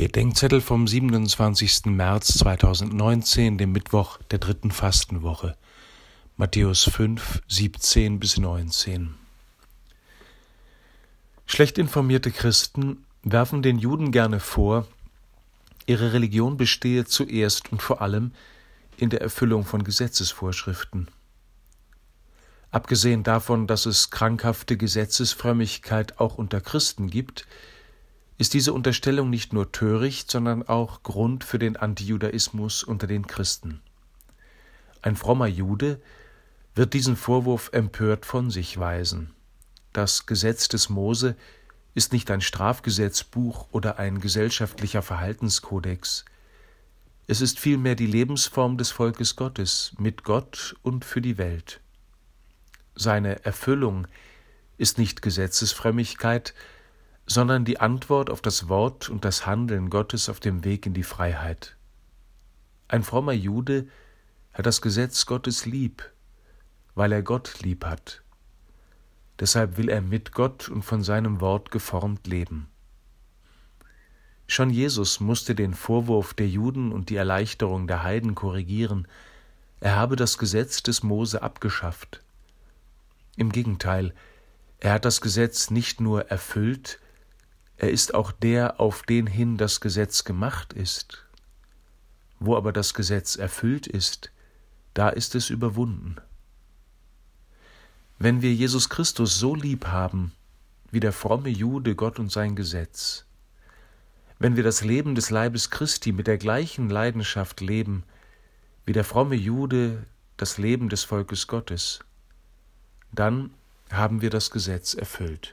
Bedenkzettel vom 27. März 2019, dem Mittwoch der dritten Fastenwoche. Matthäus 5, 17 bis 19. Schlecht informierte Christen werfen den Juden gerne vor, ihre Religion bestehe zuerst und vor allem in der Erfüllung von Gesetzesvorschriften. Abgesehen davon, dass es krankhafte Gesetzesfrömmigkeit auch unter Christen gibt, ist diese Unterstellung nicht nur töricht, sondern auch Grund für den Antijudaismus unter den Christen. Ein frommer Jude wird diesen Vorwurf empört von sich weisen. Das Gesetz des Mose ist nicht ein Strafgesetzbuch oder ein gesellschaftlicher Verhaltenskodex. Es ist vielmehr die Lebensform des Volkes Gottes mit Gott und für die Welt. Seine Erfüllung ist nicht Gesetzesfrömmigkeit, sondern die Antwort auf das Wort und das Handeln Gottes auf dem Weg in die Freiheit. Ein frommer Jude hat das Gesetz Gottes lieb, weil er Gott lieb hat. Deshalb will er mit Gott und von seinem Wort geformt leben. Schon Jesus musste den Vorwurf der Juden und die Erleichterung der Heiden korrigieren, er habe das Gesetz des Mose abgeschafft. Im Gegenteil, er hat das Gesetz nicht nur erfüllt, er ist auch der, auf den hin das Gesetz gemacht ist. Wo aber das Gesetz erfüllt ist, da ist es überwunden. Wenn wir Jesus Christus so lieb haben, wie der fromme Jude Gott und sein Gesetz, wenn wir das Leben des Leibes Christi mit der gleichen Leidenschaft leben, wie der fromme Jude das Leben des Volkes Gottes, dann haben wir das Gesetz erfüllt.